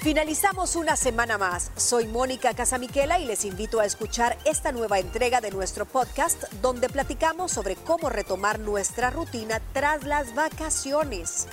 Finalizamos una semana más. Soy Mónica Casamiquela y les invito a escuchar esta nueva entrega de nuestro podcast donde platicamos sobre cómo retomar nuestra rutina tras las vacaciones.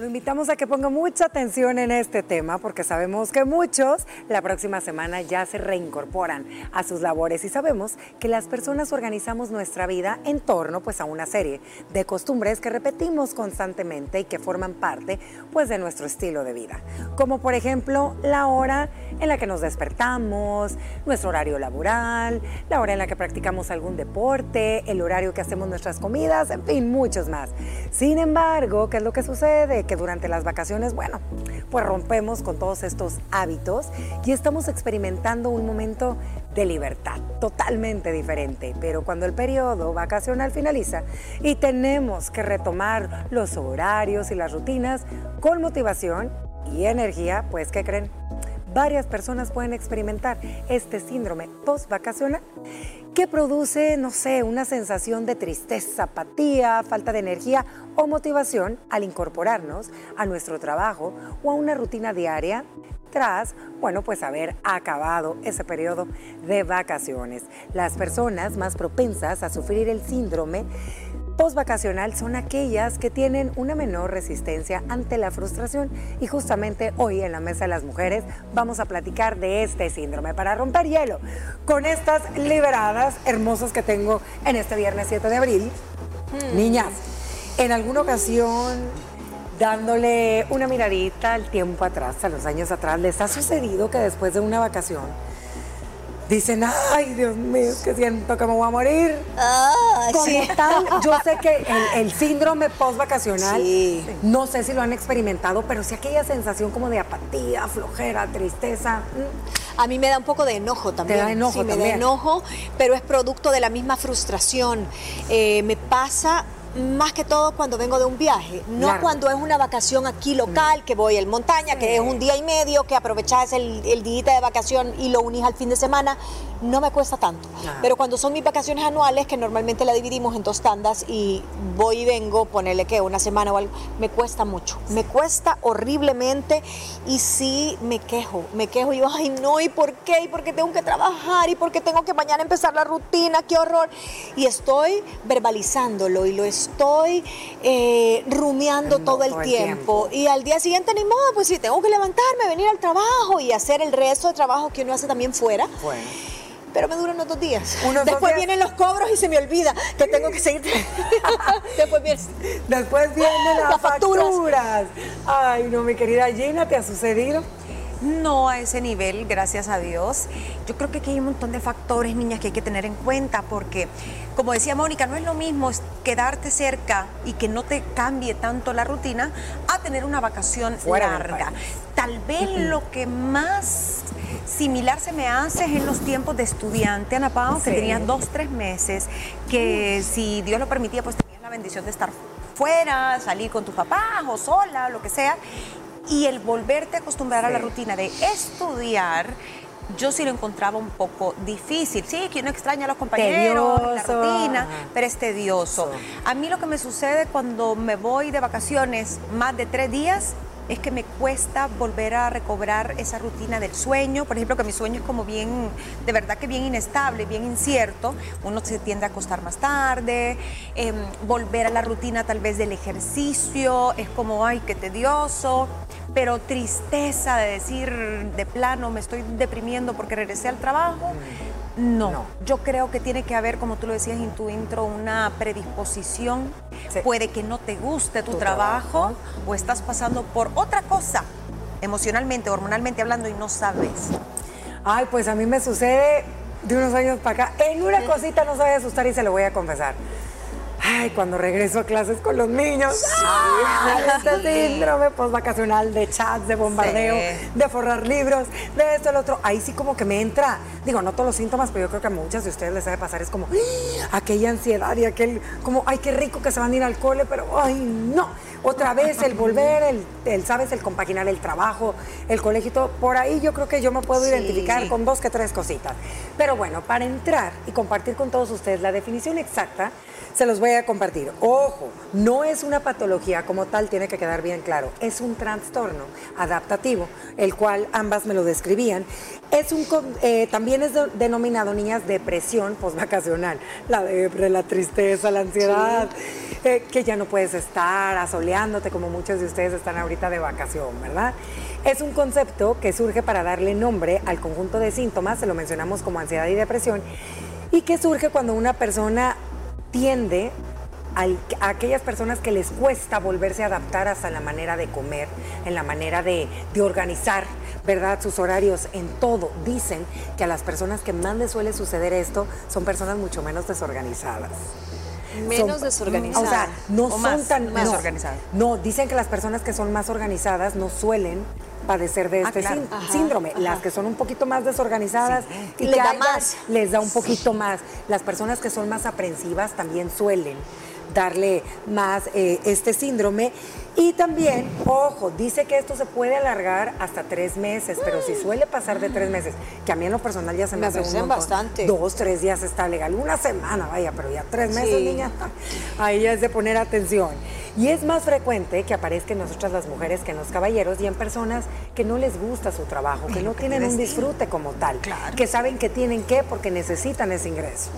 Lo invitamos a que ponga mucha atención en este tema porque sabemos que muchos la próxima semana ya se reincorporan a sus labores y sabemos que las personas organizamos nuestra vida en torno pues a una serie de costumbres que repetimos constantemente y que forman parte pues de nuestro estilo de vida. Como por ejemplo la hora en la que nos despertamos, nuestro horario laboral, la hora en la que practicamos algún deporte, el horario que hacemos nuestras comidas, en fin, muchos más. Sin embargo, ¿qué es lo que sucede? Que durante las vacaciones, bueno, pues rompemos con todos estos hábitos y estamos experimentando un momento de libertad totalmente diferente. Pero cuando el periodo vacacional finaliza y tenemos que retomar los horarios y las rutinas con motivación y energía, pues ¿qué creen? Varias personas pueden experimentar este síndrome post-vacacional que produce, no sé, una sensación de tristeza, apatía, falta de energía o motivación al incorporarnos a nuestro trabajo o a una rutina diaria tras, bueno, pues haber acabado ese periodo de vacaciones. Las personas más propensas a sufrir el síndrome postvacacional son aquellas que tienen una menor resistencia ante la frustración y justamente hoy en la Mesa de las Mujeres vamos a platicar de este síndrome para romper hielo con estas liberadas hermosas que tengo en este viernes 7 de abril. Hmm. Niñas, en alguna ocasión dándole una miradita al tiempo atrás, a los años atrás, ¿les ha sucedido que después de una vacación dicen, ay, Dios mío, que siento que me voy a morir. Ah, sí. yo sé que el, síndrome post-vacacional, no sé si lo han experimentado, pero sí aquella sensación como de apatía, flojera, tristeza. A mí me da un poco de enojo también. Te da enojo sí, me da enojo, pero es producto de la misma frustración. Eh, me pasa más que todo cuando vengo de un viaje, no cuando es una vacación aquí local, que voy en montaña, que es un día y medio, que aprovechas el, el día de vacación y lo unís al fin de semana no me cuesta tanto. Pero cuando son mis vacaciones anuales, que normalmente la dividimos en dos tandas y voy y vengo, ponerle que una semana o algo, me cuesta mucho. Me cuesta horriblemente y sí me quejo. Me quejo y yo, ay no, ¿y por qué? ¿Y por qué tengo que trabajar? ¿Y por qué tengo que mañana empezar la rutina? ¡Qué horror! Y estoy verbalizándolo y lo estoy eh, rumiando todo, el, tiempo. Y al día siguiente, ni modo, pues sí, tengo que levantarme, venir al trabajo y hacer el resto de trabajo que uno hace también fuera. Bueno pero me duran unos días. Después vienen los cobros y se me olvida que tengo que seguir. Después, vienen, Después vienen las, facturas. Ay, no, mi querida Gina, ¿te ha sucedido? No a ese nivel, gracias a Dios. Yo creo que aquí hay un montón de factores, niñas, que hay que tener en cuenta, porque, como decía Mónica, no es lo mismo quedarte cerca y que no te cambie tanto la rutina a tener una vacación larga. Tal vez lo que más similar se me hace en los tiempos de estudiante, Ana Pao, que tenías dos, tres meses, que si Dios lo permitía, pues tenías la bendición de estar fuera, salir con tus papás o sola, lo que sea, y el volverte a acostumbrar a la rutina de estudiar, yo sí lo encontraba un poco difícil. Sí, que uno extraña a los compañeros, la rutina, pero es tedioso. A mí lo que me sucede cuando me voy de vacaciones más de tres días es que me cuesta volver a recobrar esa rutina del sueño. Por ejemplo, que mi sueño es como bien, de verdad que bien inestable, bien incierto. Uno se tiende a acostar más tarde, em, volver a la rutina tal vez del ejercicio, es como, ay, qué tedioso pero tristeza de decir de plano me estoy deprimiendo porque regresé al trabajo. No. yo creo que tiene que haber, como tú lo decías en tu intro, una predisposición. Puede que no te guste tu, trabajo, o estás pasando por otra cosa, emocionalmente, hormonalmente hablando, y no sabes. Ay, pues a mí me sucede de unos años para acá. En una cosita no sabe asustar y se lo voy a confesar. Ay, cuando regreso a clases con los niños, este síndrome postvacacional de chats, de bombardeo, de forrar libros, de esto, el otro, ahí sí como que me entra, digo, no todos los síntomas, pero yo creo que a muchas de ustedes les debe pasar, es como aquella ansiedad y aquel, como, ay, qué rico que se van a ir al cole, pero, ay, no, otra vez el volver, el, sabes, el compaginar el trabajo, el colegio, por ahí yo creo que yo me puedo identificar con dos que tres cositas. Pero bueno, para entrar y compartir con todos ustedes la definición exacta, se los voy a compartir. Ojo, no es una patología como tal, tiene que quedar bien claro. Es un trastorno adaptativo, el cual ambas me lo describían. Es un, eh, también es denominado niñas depresión postvacacional. La depre, la tristeza, la ansiedad, eh, que ya no puedes estar asoleándote como muchos de ustedes están ahorita de vacación, ¿verdad? Es un concepto que surge para darle nombre al conjunto de síntomas, se lo mencionamos como ansiedad y depresión, y que surge cuando una persona tiende a, aquellas personas que les cuesta volverse a adaptar hasta la manera de comer, en la manera de, organizar, ¿verdad? Sus horarios, en todo. Dicen que a las personas que más les suele suceder esto son personas mucho menos desorganizadas. Menos desorganizadas. O sea, no son tan. Más organizadas. No, dicen que las personas que son más organizadas no suelen padecer de ah, este síndrome. Las que son un poquito más desorganizadas y les da más. Les da un poquito más. Las personas que son más aprensivas también suelen darle más eh, este síndrome. Y también, ojo, dice que esto se puede alargar hasta tres meses, pero si suele pasar de tres meses, que a mí en lo personal ya se me, hace un bastante. Dos, tres días está legal. Una semana, vaya, pero ya tres meses, niña, ahí ya es de poner atención. Y es más frecuente que aparezca en nosotras las mujeres que en los caballeros y en personas que no les gusta su trabajo, que no tienen un disfrute como tal, que saben que tienen que porque necesitan ese ingreso.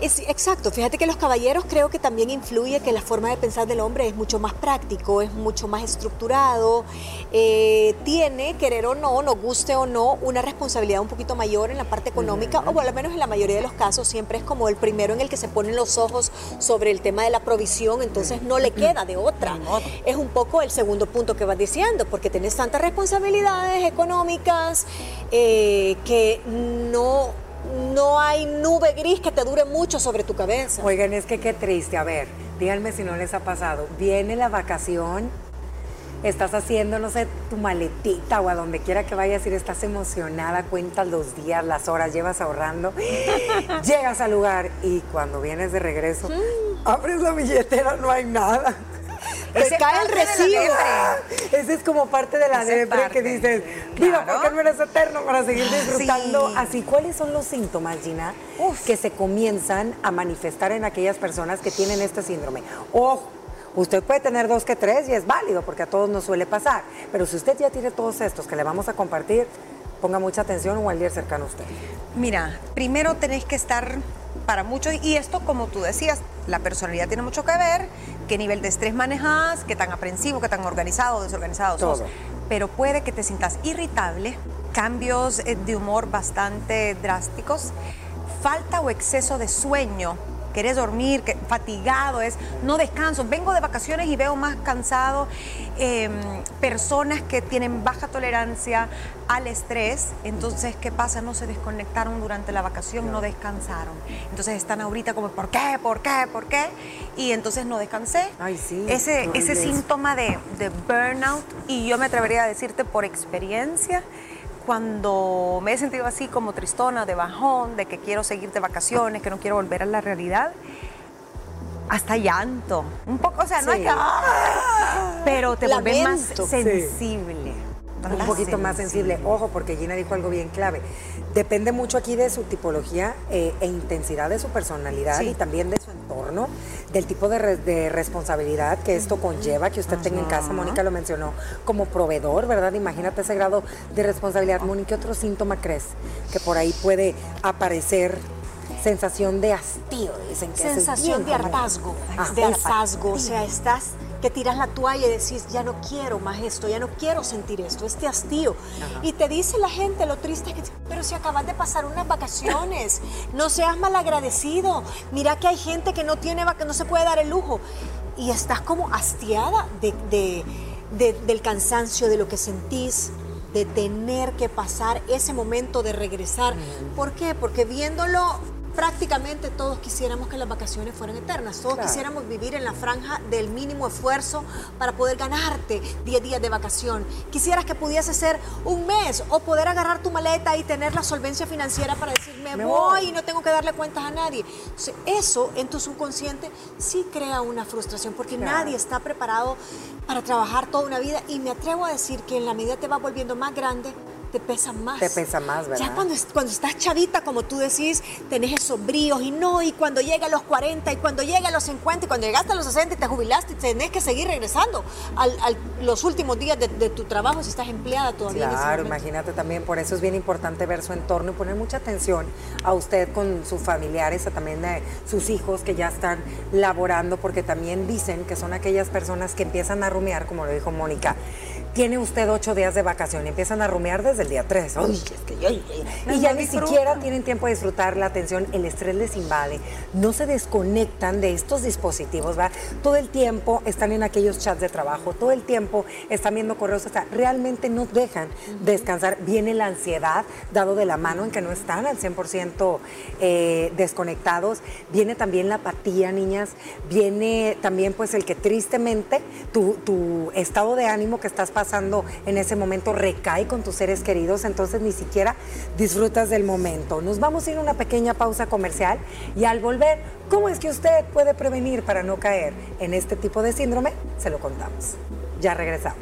Es, exacto, fíjate que los caballeros creo que también influye que la forma de pensar del hombre es mucho más práctico, es mucho más estructurado, eh, tiene, querer o no, nos guste o no, una responsabilidad un poquito mayor en la parte económica, o al menos en la mayoría de los casos siempre es como el primero en el que se ponen los ojos sobre el tema de la provisión, entonces no le queda de otra. Es un poco el segundo punto que vas diciendo, porque tienes tantas responsabilidades económicas eh, que no, no hay nube gris que te dure mucho sobre tu cabeza. Oigan, es que qué triste. A ver, díganme si no les ha pasado. Viene la vacación estás haciendo, no sé, tu maletita o a donde quiera que vayas ir, estás emocionada, cuentas los días, las horas, llevas ahorrando, llegas al lugar y cuando vienes de regreso, abres la billetera, no hay nada. Te cae el recibo. Ese es como parte de la depre que dices, mira, porque no eres eterno para seguir disfrutando así. ¿Cuáles son los síntomas, Gina, que se comienzan a manifestar en aquellas personas que tienen este síndrome? Ojo, Usted puede tener dos que tres y es válido porque a todos nos suele pasar. Pero si usted ya tiene todos estos que le vamos a compartir, ponga mucha atención o al día cercano a usted. Mira, primero tenéis que estar para muchos, y esto como tú decías, la personalidad tiene mucho que ver, qué nivel de estrés manejas, qué tan aprensivo, qué tan organizado o desorganizado Todo. Pero puede que te sientas irritable, cambios eh, de humor bastante drásticos, falta o exceso de sueño querés dormir, que, fatigado, es no descanso. Vengo de vacaciones y veo más cansado. Em, personas que tienen baja tolerancia al estrés, entonces, ¿qué pasa? No se desconectaron durante la vacación, no descansaron. Entonces están ahorita como, ¿por qué? ¿Por qué? ¿Por qué? Y entonces no descansé. Ay, sí. Ese, ese síntoma de, de burnout, y yo me atrevería a decirte por experiencia, cuando me he sentido así como tristona, de bajón, de que quiero seguir de vacaciones, que no quiero volver a la realidad, hasta llanto. Un poco, o sea, no hay que... Pero te vuelves más sensible un poquito más sensible. Ojo, porque Gina dijo algo bien clave. Depende mucho aquí de su tipología eh, e intensidad de su personalidad y también de su entorno, del tipo de, responsabilidad que esto conlleva, que usted tenga en casa. Mónica lo mencionó como proveedor, ¿verdad? Imagínate ese grado de responsabilidad. Mónica, ¿qué otro síntoma crees que por ahí puede aparecer? Sensación de hastío, dicen que Sensación de hartazgo, de hartazgo, o sea, estás que tiras la toalla y decís, ya no quiero más esto, ya no quiero sentir esto, este hastío. Y te dice la gente, lo triste que, pero si acabas de pasar unas vacaciones, no seas malagradecido, mira que hay gente que no tiene, no se puede dar el lujo. Y estás como hastiada de, del cansancio, de lo que sentís, de tener que pasar ese momento de regresar. ¿Por qué? Porque viéndolo prácticamente todos quisiéramos que las vacaciones fueran eternas, todos quisiéramos vivir en la franja del mínimo esfuerzo para poder ganarte 10 días de vacación. Quisieras que pudiese ser un mes o poder agarrar tu maleta y tener la solvencia financiera para decir, me, voy, y no tengo que darle cuentas a nadie. Eso en tu subconsciente sí crea una frustración porque nadie está preparado para trabajar toda una vida. Y me atrevo a decir que en la medida te va volviendo más grande, te pesa más. Te pesa más, ¿verdad? Ya cuando, cuando estás chavita, como tú decís, tenés esos bríos y no, y cuando llega a los 40, y cuando llega a los 50, y cuando llegaste a los 60 y te jubilaste, tenés que seguir regresando a los últimos días de, tu trabajo si estás empleada todavía. Claro, imagínate también, por eso es bien importante ver su entorno y poner mucha atención a usted con sus familiares, a también a sus hijos que ya están laborando, porque también dicen que son aquellas personas que empiezan a rumiar, como lo dijo Mónica, tiene usted ocho días de vacación y empiezan a rumiar desde el día tres. y ya ni siquiera tienen tiempo de disfrutar la atención, el estrés les invade, no se desconectan de estos dispositivos, ¿va? Todo el tiempo están en aquellos chats de trabajo, todo el tiempo están viendo correos, o sea, realmente no dejan descansar. Viene la ansiedad, dado de la mano en que no están al 100% eh, desconectados. Viene también la apatía, niñas. Viene también, pues, el que tristemente tu, tu estado de ánimo que estás pasando en ese momento recae con tus seres queridos, entonces ni siquiera disfrutas del momento. Nos vamos a ir a una pequeña pausa comercial y al volver, ¿cómo es que usted puede prevenir para no caer en este tipo de síndrome? Se lo contamos. Ya regresamos.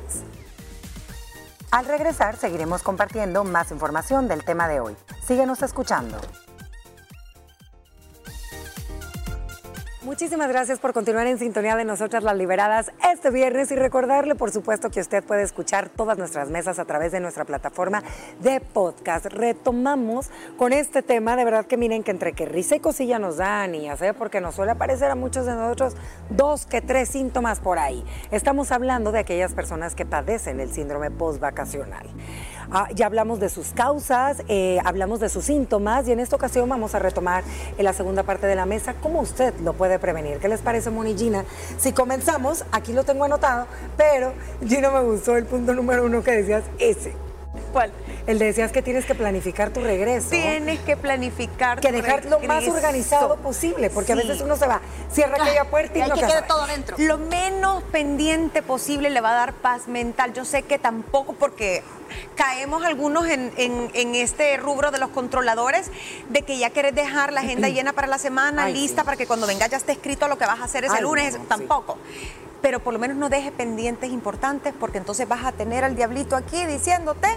Al regresar seguiremos compartiendo más información del tema de hoy. Síguenos escuchando. Muchísimas gracias por continuar en sintonía de nosotras las liberadas este viernes y recordarle por supuesto que usted puede escuchar todas nuestras mesas a través de nuestra plataforma de podcast. Retomamos con este tema, de verdad que miren que entre que risa y cosilla nos dan y ya sé porque nos suele aparecer a muchos de nosotros dos que tres síntomas por ahí. Estamos hablando de aquellas personas que padecen el síndrome postvacacional. Ah, ya hablamos de sus causas, eh, hablamos de sus síntomas y en esta ocasión vamos a retomar en la segunda parte de la mesa cómo usted lo puede prevenir. ¿Qué les parece, Moni Gina? Si comenzamos, aquí lo tengo anotado, pero Gina me gustó el punto número uno que decías, ese. ¿Cuál? El de decías que tienes que planificar tu regreso. Tienes que planificar Que dejar lo más organizado posible, porque a veces uno se va, cierra aquella puerta y, hay no que quede todo dentro. Lo menos pendiente posible le va a dar paz mental. Yo sé que tampoco porque caemos algunos en, este rubro de los controladores, de que ya querés dejar la agenda llena para la semana, lista, para que cuando venga ya esté escrito lo que vas a hacer ese lunes, tampoco. Pero por lo menos no deje pendientes importantes porque entonces vas a tener al diablito aquí diciéndote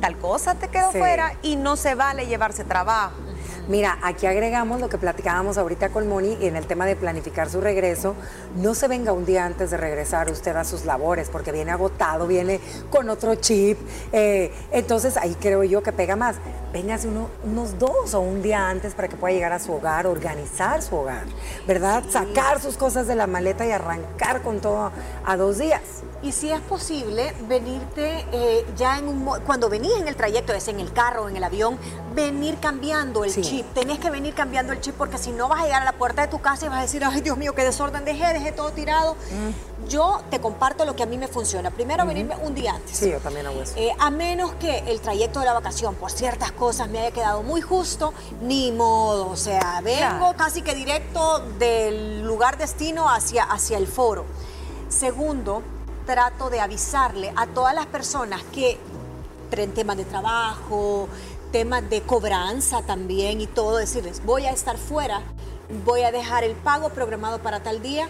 tal cosa te quedó fuera y no se vale llevarse trabajo. Mira, aquí agregamos lo que platicábamos ahorita con Moni en el tema de planificar su regreso. No se venga un día antes de regresar usted a sus labores porque viene agotado, viene con otro chip. Eh, entonces ahí creo yo que pega más. Véngase uno, unos dos o un día antes para que pueda llegar a su hogar, organizar su hogar, ¿verdad? Sacar sus cosas de la maleta y arrancar con todo a dos días. Y si es posible, venirte eh, ya en un... Cuando venís en el trayecto, es en el carro, o en el avión, venir cambiando el chip. Tenés que venir cambiando el chip porque si no vas a llegar a la puerta de tu casa y vas a decir, ay Dios mío, qué desorden dejé, dejé todo tirado. Mm. Yo te comparto lo que a mí me funciona. Primero, venirme un día antes. Sí, yo también hago eso. Eh, a menos que el trayecto de la vacación, por ciertas cosas, me haya quedado muy justo, ni modo. O sea, vengo casi que directo del lugar destino hacia, hacia el foro. Segundo, trato de avisarle a todas las personas que en temas de trabajo, temas de cobranza también y todo, decirles, voy a estar fuera, voy a dejar el pago programado para tal día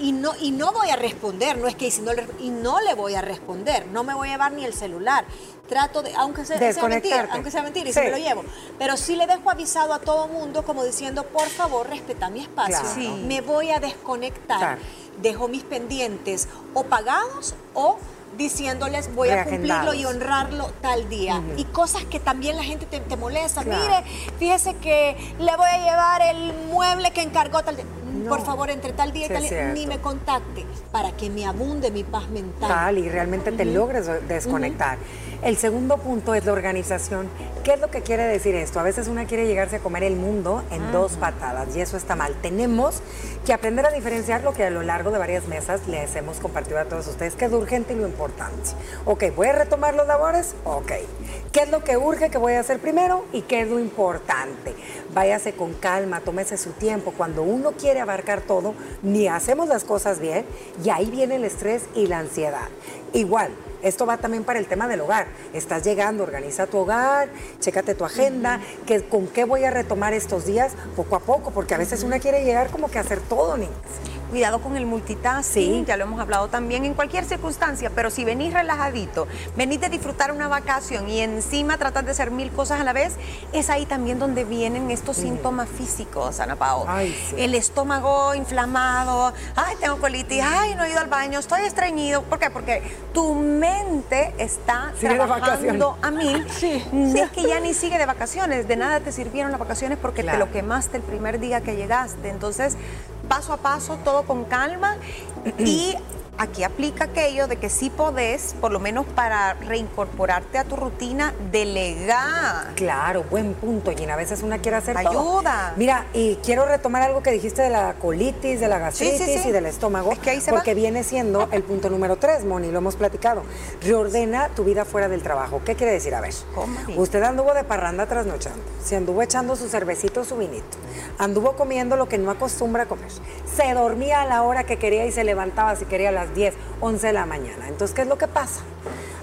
y, no, y no voy a responder, no es que si no le, y no le voy a responder, no me voy a llevar ni el celular. Trato de, aunque sea, mentira, aunque sea mentira, y si me lo llevo, pero sí le dejo avisado a todo mundo como diciendo, por favor, respeta mi espacio, me voy a desconectar dejo mis pendientes o pagados o diciéndoles voy a cumplirlo y honrarlo tal día. Y cosas que también la gente te, molesta. Mire, fíjese que le voy a llevar el mueble que encargó tal día. Por favor, entre tal día y tal día, ni me contacte para que me abunde mi paz mental. Tal, y realmente te logres desconectar. El segundo punto es la organización. ¿Qué es lo que quiere decir esto? A veces una quiere llegarse a comer el mundo en dos patadas y eso está mal. Tenemos que aprender a diferenciar lo que a lo largo de varias mesas les hemos compartido a todos ustedes, que es lo urgente y lo importante. Ok, ¿voy a retomar los labores? Ok. ¿Qué es lo que urge que voy a hacer primero y qué es lo importante? Váyase con calma, tómese su tiempo. Cuando uno quiere abarcar todo, ni hacemos las cosas bien y ahí viene el estrés y la ansiedad. Igual, esto va también para el tema del hogar. Estás llegando, organiza tu hogar, chécate tu agenda, que, con qué voy a retomar estos días poco a poco, porque a veces una quiere llegar como que a hacer todo, niñas. Cuidado con el multitasking, ya lo hemos hablado también en cualquier circunstancia, pero si venís relajadito, venís de disfrutar una vacación y encima tratas de hacer mil cosas a la vez, es ahí también donde vienen estos síntomas físicos, Ana Pao. El estómago inflamado, ay, tengo colitis, ay, no he ido al baño, estoy estreñido. ¿Por qué? Porque tu mente está trabajando a mil. Sí, Es que ya ni sigue de vacaciones, de nada te sirvieron las vacaciones porque te lo quemaste el primer día que llegaste. Entonces, paso a paso, todo con calma y aquí aplica aquello de que sí podés, por lo menos para reincorporarte a tu rutina, delegar. Claro, buen punto, Gina. A veces una quiere hacer Ayuda. Mira, y quiero retomar algo que dijiste de la colitis, de la gastritis y del estómago. Es que ahí se porque viene siendo el punto número tres, Moni, lo hemos platicado. Reordena tu vida fuera del trabajo. ¿Qué quiere decir? A ver, usted anduvo de parranda trasnochando, se anduvo echando su cervecito, su vinito, anduvo comiendo lo que no acostumbra a comer, se dormía a la hora que quería y se levantaba si quería a las 10, 11 de la mañana. Entonces, ¿qué es lo que pasa?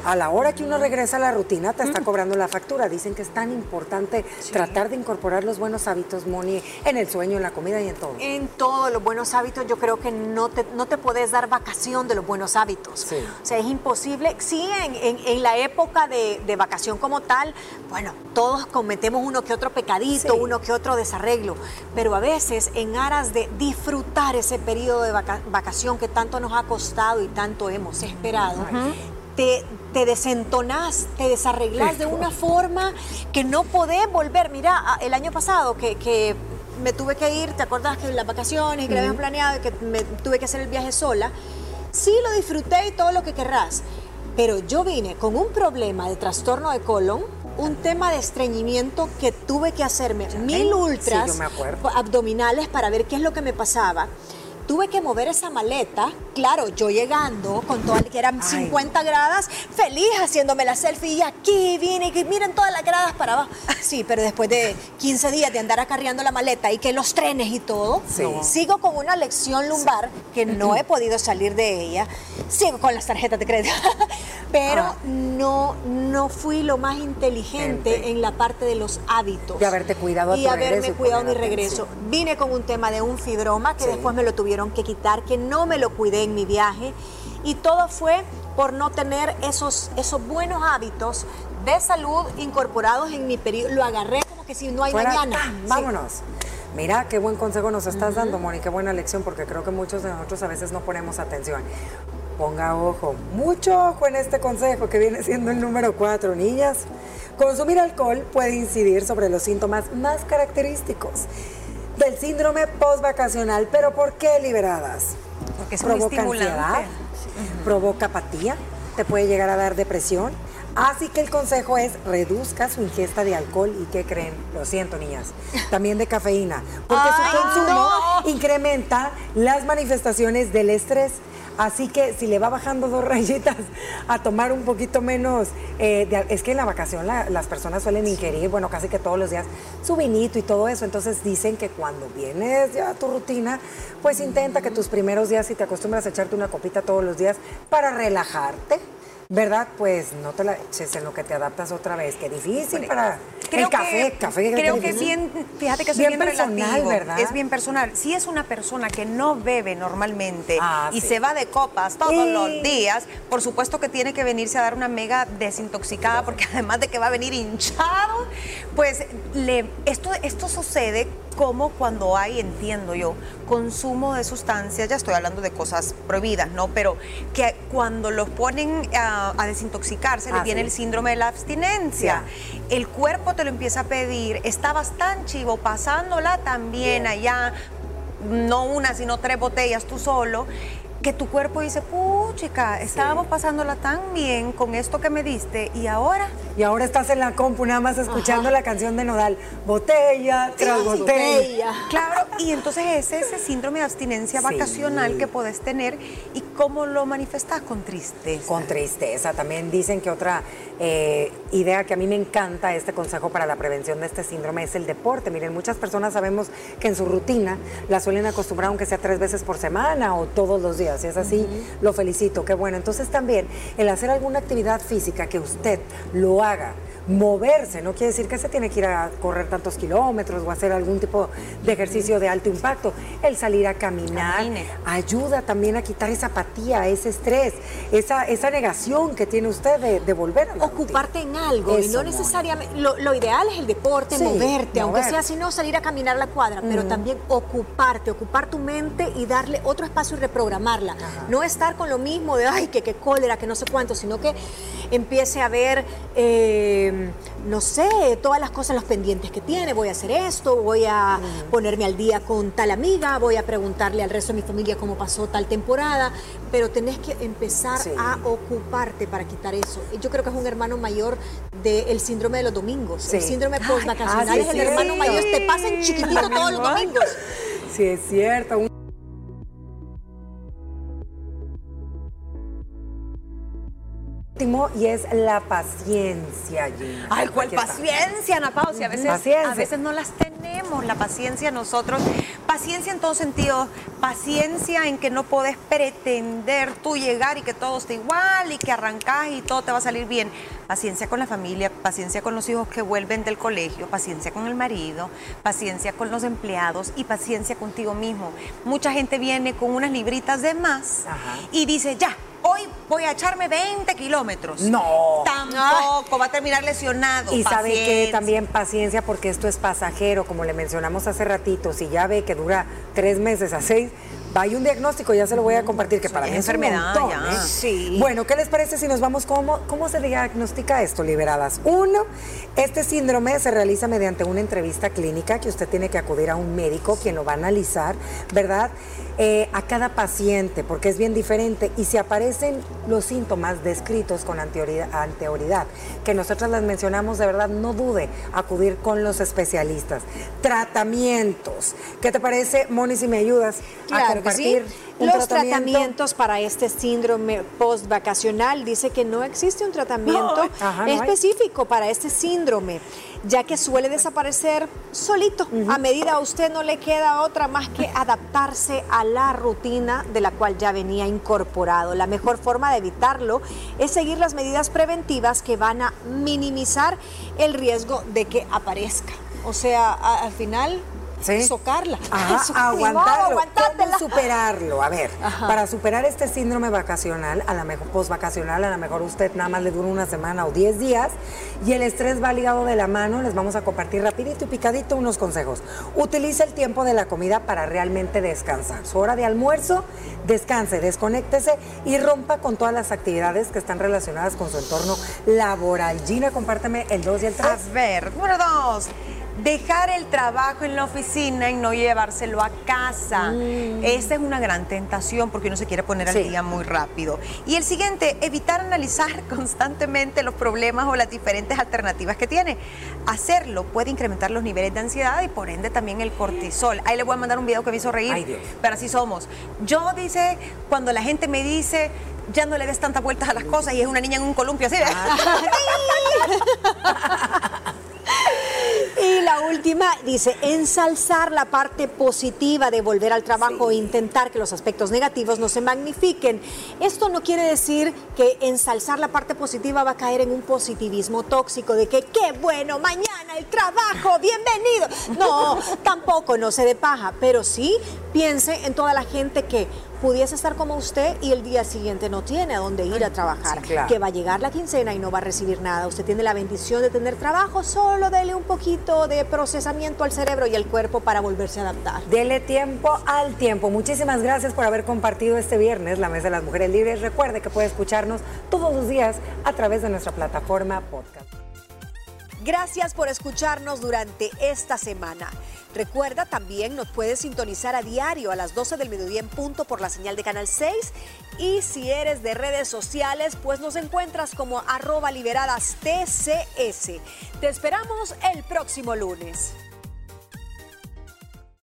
A la hora que uno regresa a la rutina, te está cobrando la factura. Dicen que es tan importante tratar de incorporar los buenos hábitos, Moni, en el sueño, en la comida y en todo. En todos los buenos hábitos, yo creo que no te, no te puedes dar vacación de los buenos hábitos. O sea, es imposible. Sí, en, la época de, vacación como tal, bueno, todos cometemos uno que otro pecadito, uno que otro desarreglo, pero a veces en aras de disfrutar ese periodo de vacación que tanto nos ha costado y tanto hemos esperado, te, te desentonás, te desarreglás de una forma que no podés volver. Mira, el año pasado que, me tuve que ir, ¿te acuerdas que las vacaciones, que lo habían planeado y que me tuve que hacer el viaje sola? Sí, lo disfruté y todo lo que querrás, pero yo vine con un problema de trastorno de colon, un tema de estreñimiento que tuve que hacerme mil ultras abdominales para ver qué es lo que me pasaba tuve que mover esa maleta. Claro, yo llegando con todo el que eran 50 gradas, feliz haciéndome la selfie y aquí viene, que miren todas las gradas para abajo. Sí, pero después de 15 días de andar acarreando la maleta y que los trenes y todo, sigo con una lección lumbar que no he podido salir de ella. Sigo con las tarjetas de crédito, pero ah. no, no fui lo más inteligente en la parte de los hábitos. De haberte cuidado a Y haberme cuidado mi regreso. Vine con un tema de un fibroma que después me lo tuvieron que quitar, que no me lo cuidé en mi viaje. Y todo fue por no tener esos, esos buenos hábitos de salud incorporados en mi periodo. Lo agarré como que si no hay mañana. Vámonos. Mira, qué buen consejo nos estás dando, Moni, qué buena lección, porque creo que muchos de nosotros a veces no ponemos atención. Ponga ojo, mucho ojo en este consejo que viene siendo el número cuatro, niñas. Consumir alcohol puede incidir sobre los síntomas más característicos del síndrome postvacacional. ¿Pero por qué liberadas? Porque es provoca ansiedad, provoca apatía, te puede llegar a dar depresión. Así que el consejo es reduzca su ingesta de alcohol y ¿qué creen? Lo siento, niñas. También de cafeína, porque su consumo incrementa las manifestaciones del estrés. Así que si le va bajando dos rayitas a tomar un poquito menos, eh, es que en la vacación las personas suelen ingerir, bueno, casi que todos los días, su vinito y todo eso. Entonces dicen que cuando vienes ya a tu rutina, pues intenta que tus primeros días, si te acostumbras a echarte una copita todos los días para relajarte, ¿verdad? Pues no te la eches en lo que te adaptas otra vez. Qué difícil para el café, que, café. Creo que bien, fíjate que es bien, personal, ¿verdad? Es bien personal. Si es una persona que no bebe normalmente ah, y se va de copas todos los días, por supuesto que tiene que venirse a dar una mega desintoxicada porque además de que va a venir hinchado, pues le, esto, esto sucede como cuando hay, entiendo yo, consumo de sustancias, ya estoy hablando de cosas prohibidas, ¿no? Pero que cuando los ponen a, desintoxicarse, le ah, el síndrome de la abstinencia. El cuerpo te lo empieza a pedir, estabas tan chivo, pasándola también allá, no una, sino tres botellas tú solo, que tu cuerpo dice, puta chica, estábamos pasándola tan bien con esto que me diste y ahora... Y ahora estás en la compu nada más escuchando la canción de Nodal, botella tras botella. Claro, y entonces es ese síndrome de abstinencia vacacional que puedes tener y cómo lo manifestas con tristeza. Con tristeza. También dicen que otra eh, idea que a mí me encanta, este consejo para la prevención de este síndrome, es el deporte. Miren, muchas personas sabemos que en su rutina la suelen acostumbrar aunque sea tres veces por semana o todos los días. Si es así, lo felicito, qué bueno. Entonces también el hacer alguna actividad física que usted lo haga moverse, no quiere decir que se tiene que ir a correr tantos kilómetros o hacer algún tipo de ejercicio de alto impacto. El salir a caminar ayuda también a quitar esa apatía, ese estrés, esa, esa negación que tiene usted de, volver a Ocuparte en algo y no necesariamente, lo, ideal es el deporte, moverte, aunque sea si no salir a caminar la cuadra, pero también ocuparte, ocupar tu mente y darle otro espacio y reprogramarla. No estar con lo mismo de, ay, que qué cólera, que no sé cuánto, sino que empiece a ver... Eh, no sé, todas las cosas, los pendientes que tiene, voy a hacer esto, voy a mm. ponerme al día con tal amiga, voy a preguntarle al resto de mi familia cómo pasó tal temporada, pero tenés que empezar a ocuparte para quitar eso. Yo creo que es un hermano mayor del síndrome de los domingos. El síndrome postvacacional ah, es el hermano mayor, te pasa en chiquitito todos los domingos. Sí, es cierto. Y es la paciencia, Gina. Ay, ¿cuál paciencia, Ana Pau? a veces, a veces no las tenemos, la paciencia nosotros. Paciencia en todo sentido, paciencia en que no puedes pretender tú llegar y que todo esté igual y que arrancas y todo te va a salir bien. Paciencia con la familia, paciencia con los hijos que vuelven del colegio, paciencia con el marido, paciencia con los empleados y paciencia contigo mismo. Mucha gente viene con unas libritas de más y dice, ya, hoy voy a echarme 20 kilómetros. No. Tampoco, va a terminar lesionado. Y sabe que también paciencia porque esto es pasajero, como le mencionamos hace ratito, si ya ve que dura tres meses a seis, hay un diagnóstico, ya se lo voy a compartir, que para mí es enfermedad. ¿eh? Sí. Bueno, ¿qué les parece si nos vamos? ¿Cómo, ¿Cómo se diagnostica esto, liberadas? Uno, este síndrome se realiza mediante una entrevista clínica que usted tiene que acudir a un médico quien lo va a analizar, ¿verdad? Eh, a cada paciente, porque es bien diferente. Y si aparecen los síntomas descritos con anterioridad, que nosotros les mencionamos, de verdad, no dude acudir con los especialistas. Tratamientos. ¿Qué te parece, Moni, si me ayudas a compartir? Los tratamientos para este síndrome postvacacional dice que no existe un tratamiento específico para este síndrome, ya que suele desaparecer solito. A medida a usted no le queda otra más que adaptarse a la rutina de la cual ya venía incorporado. La mejor forma de evitarlo es seguir las medidas preventivas que van a minimizar el riesgo de que aparezca. O sea, al final socarla. aguantarlo. ¿Cómo superarlo? A ver, para superar este síndrome vacacional, a la mejor post-vacacional, a lo mejor usted nada más le dura una semana o 10 días y el estrés va ligado de la mano, les vamos a compartir rapidito y picadito unos consejos. Utilice el tiempo de la comida para realmente descansar. Su hora de almuerzo, descanse, desconéctese y rompa con todas las actividades que están relacionadas con su entorno laboral. Gina, compárteme el 2 y el 3. A ver, número 2 dejar el trabajo en la oficina y no llevárselo a casa. Mm. Esa es una gran tentación porque uno se quiere poner al día muy rápido. Y el siguiente, evitar analizar constantemente los problemas o las diferentes alternativas que tiene. Hacerlo puede incrementar los niveles de ansiedad y por ende también el cortisol. Ahí le voy a mandar un video que me hizo reír, pero así somos. Yo dice, cuando la gente me dice, ya no le des tantas vueltas a las cosas y es una niña en un columpio así. Y la última dice, ensalzar la parte positiva de volver al trabajo e intentar que los aspectos negativos no se magnifiquen. Esto no quiere decir que ensalzar la parte positiva va a caer en un positivismo tóxico de que qué bueno, mañana el trabajo, bienvenido. No, tampoco, no se de paja, pero sí piense en toda la gente que pudiese estar como usted y el día siguiente no tiene a dónde ir a trabajar, que va a llegar la quincena y no va a recibir nada. Usted tiene la bendición de tener trabajo, solo dele un poquito de procesamiento al cerebro y al cuerpo para volverse a adaptar. Dele tiempo al tiempo. Muchísimas gracias por haber compartido este viernes la Mesa de las Mujeres Libres. Recuerde que puede escucharnos todos los días a través de nuestra plataforma podcast. Gracias por escucharnos durante esta semana. Recuerda también nos puedes sintonizar a diario a las 12 del mediodía en punto por la señal de Canal 6 y si eres de redes sociales pues nos encuentras como arroba liberadas TCS. Te esperamos el próximo lunes.